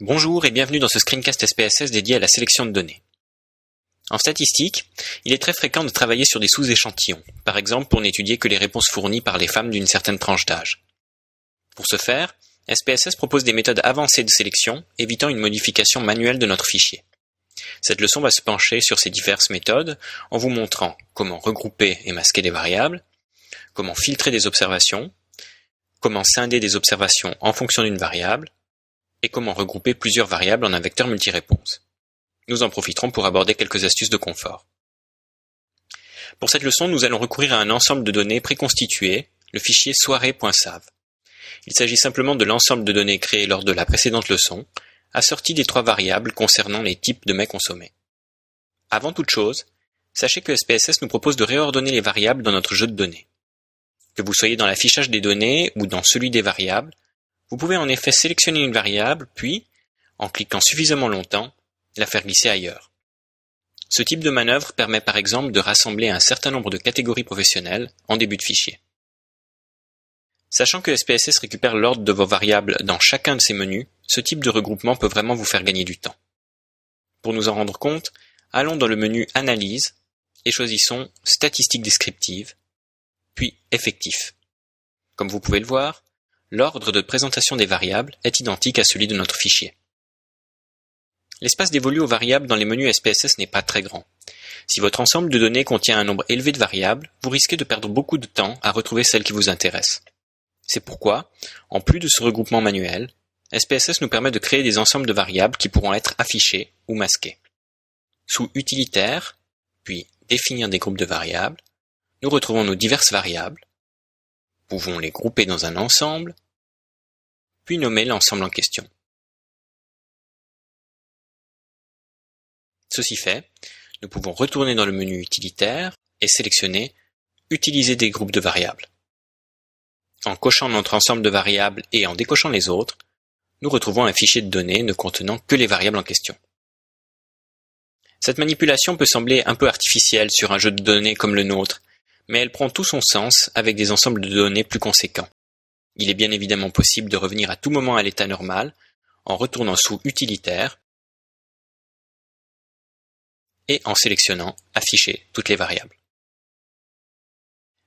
Bonjour et bienvenue dans ce screencast SPSS dédié à la sélection de données. En statistique, il est très fréquent de travailler sur des sous-échantillons, par exemple pour n'étudier que les réponses fournies par les femmes d'une certaine tranche d'âge. Pour ce faire, SPSS propose des méthodes avancées de sélection, évitant une modification manuelle de notre fichier. Cette leçon va se pencher sur ces diverses méthodes en vous montrant comment regrouper et masquer des variables, comment filtrer des observations, comment scinder des observations en fonction d'une variable, et comment regrouper plusieurs variables en un vecteur multiréponse. Nous en profiterons pour aborder quelques astuces de confort. Pour cette leçon, nous allons recourir à un ensemble de données préconstituées, le fichier soirée.sav. Il s'agit simplement de l'ensemble de données créées lors de la précédente leçon, assorties des trois variables concernant les types de mets consommés. Avant toute chose, sachez que SPSS nous propose de réordonner les variables dans notre jeu de données. Que vous soyez dans l'affichage des données ou dans celui des variables, vous pouvez en effet sélectionner une variable, puis, en cliquant suffisamment longtemps, la faire glisser ailleurs. Ce type de manœuvre permet par exemple de rassembler un certain nombre de catégories professionnelles en début de fichier. Sachant que SPSS récupère l'ordre de vos variables dans chacun de ces menus, ce type de regroupement peut vraiment vous faire gagner du temps. Pour nous en rendre compte, allons dans le menu Analyse et choisissons Statistiques descriptives, puis Effectif. Comme vous pouvez le voir, L'ordre de présentation des variables est identique à celui de notre fichier. L'espace dévolu aux variables dans les menus SPSS n'est pas très grand. Si votre ensemble de données contient un nombre élevé de variables, vous risquez de perdre beaucoup de temps à retrouver celles qui vous intéressent. C'est pourquoi, en plus de ce regroupement manuel, SPSS nous permet de créer des ensembles de variables qui pourront être affichées ou masquées. Sous Utilitaire, puis Définir des groupes de variables, nous retrouvons nos diverses variables, pouvons les grouper dans un ensemble, puis nommer l'ensemble en question. Ceci fait, nous pouvons retourner dans le menu utilitaire et sélectionner Utiliser des groupes de variables. En cochant notre ensemble de variables et en décochant les autres, nous retrouvons un fichier de données ne contenant que les variables en question. Cette manipulation peut sembler un peu artificielle sur un jeu de données comme le nôtre, mais elle prend tout son sens avec des ensembles de données plus conséquents. Il est bien évidemment possible de revenir à tout moment à l'état normal en retournant sous Utilitaire et en sélectionnant Afficher toutes les variables.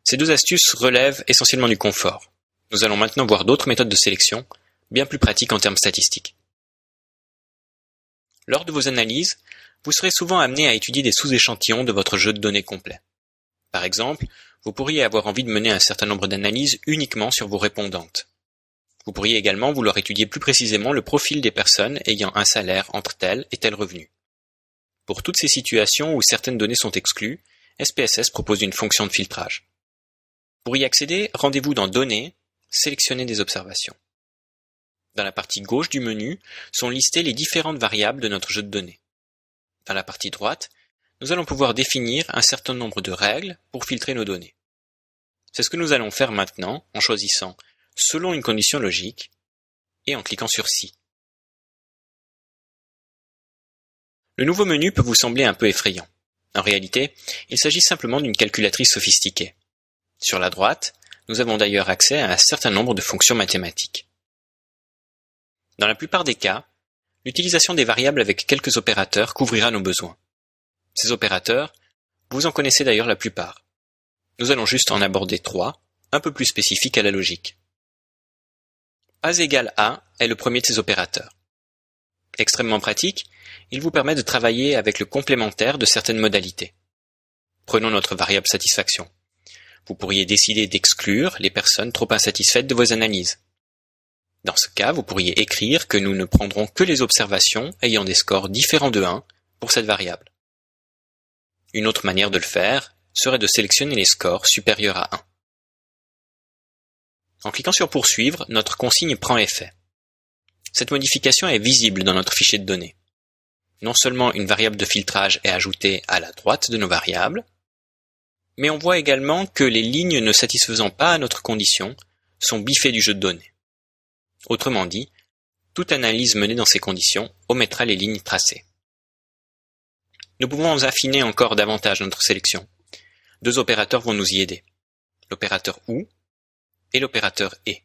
Ces deux astuces relèvent essentiellement du confort. Nous allons maintenant voir d'autres méthodes de sélection, bien plus pratiques en termes statistiques. Lors de vos analyses, vous serez souvent amené à étudier des sous-échantillons de votre jeu de données complet. Par exemple, vous pourriez avoir envie de mener un certain nombre d'analyses uniquement sur vos répondantes. Vous pourriez également vouloir étudier plus précisément le profil des personnes ayant un salaire entre tel et tel revenu. Pour toutes ces situations où certaines données sont exclues, SPSS propose une fonction de filtrage. Pour y accéder, rendez-vous dans Données, sélectionnez des observations. Dans la partie gauche du menu sont listées les différentes variables de notre jeu de données. Dans la partie droite, nous allons pouvoir définir un certain nombre de règles pour filtrer nos données. C'est ce que nous allons faire maintenant en choisissant selon une condition logique et en cliquant sur Si. Le nouveau menu peut vous sembler un peu effrayant. En réalité, il s'agit simplement d'une calculatrice sophistiquée. Sur la droite, nous avons d'ailleurs accès à un certain nombre de fonctions mathématiques. Dans la plupart des cas, l'utilisation des variables avec quelques opérateurs couvrira nos besoins. Ces opérateurs, vous en connaissez d'ailleurs la plupart. Nous allons juste en aborder trois, un peu plus spécifiques à la logique. As égale A est le premier de ces opérateurs. Extrêmement pratique, il vous permet de travailler avec le complémentaire de certaines modalités. Prenons notre variable satisfaction. Vous pourriez décider d'exclure les personnes trop insatisfaites de vos analyses. Dans ce cas, vous pourriez écrire que nous ne prendrons que les observations ayant des scores différents de 1 pour cette variable. Une autre manière de le faire serait de sélectionner les scores supérieurs à 1. En cliquant sur Poursuivre, notre consigne prend effet. Cette modification est visible dans notre fichier de données. Non seulement une variable de filtrage est ajoutée à la droite de nos variables, mais on voit également que les lignes ne satisfaisant pas à notre condition sont biffées du jeu de données. Autrement dit, toute analyse menée dans ces conditions omettra les lignes tracées. Nous pouvons affiner encore davantage notre sélection. Deux opérateurs vont nous y aider. L'opérateur OU et l'opérateur ET.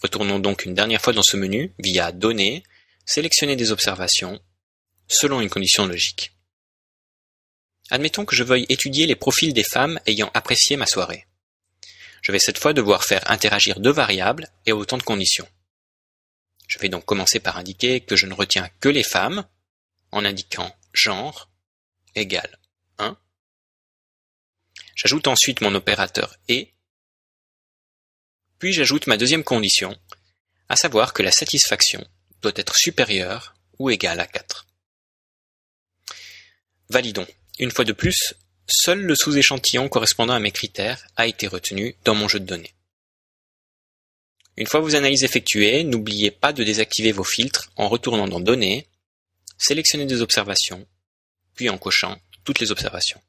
Retournons donc une dernière fois dans ce menu via Données, sélectionner des observations selon une condition logique. Admettons que je veuille étudier les profils des femmes ayant apprécié ma soirée. Je vais cette fois devoir faire interagir deux variables et autant de conditions. Je vais donc commencer par indiquer que je ne retiens que les femmes, en indiquant genre égale 1. J'ajoute ensuite mon opérateur et, puis j'ajoute ma deuxième condition, à savoir que la satisfaction doit être supérieure ou égale à 4. Validons. Une fois de plus, seul le sous-échantillon correspondant à mes critères a été retenu dans mon jeu de données. Une fois vos analyses effectuées, n'oubliez pas de désactiver vos filtres en retournant dans Données, sélectionner des observations, puis en cochant toutes les observations.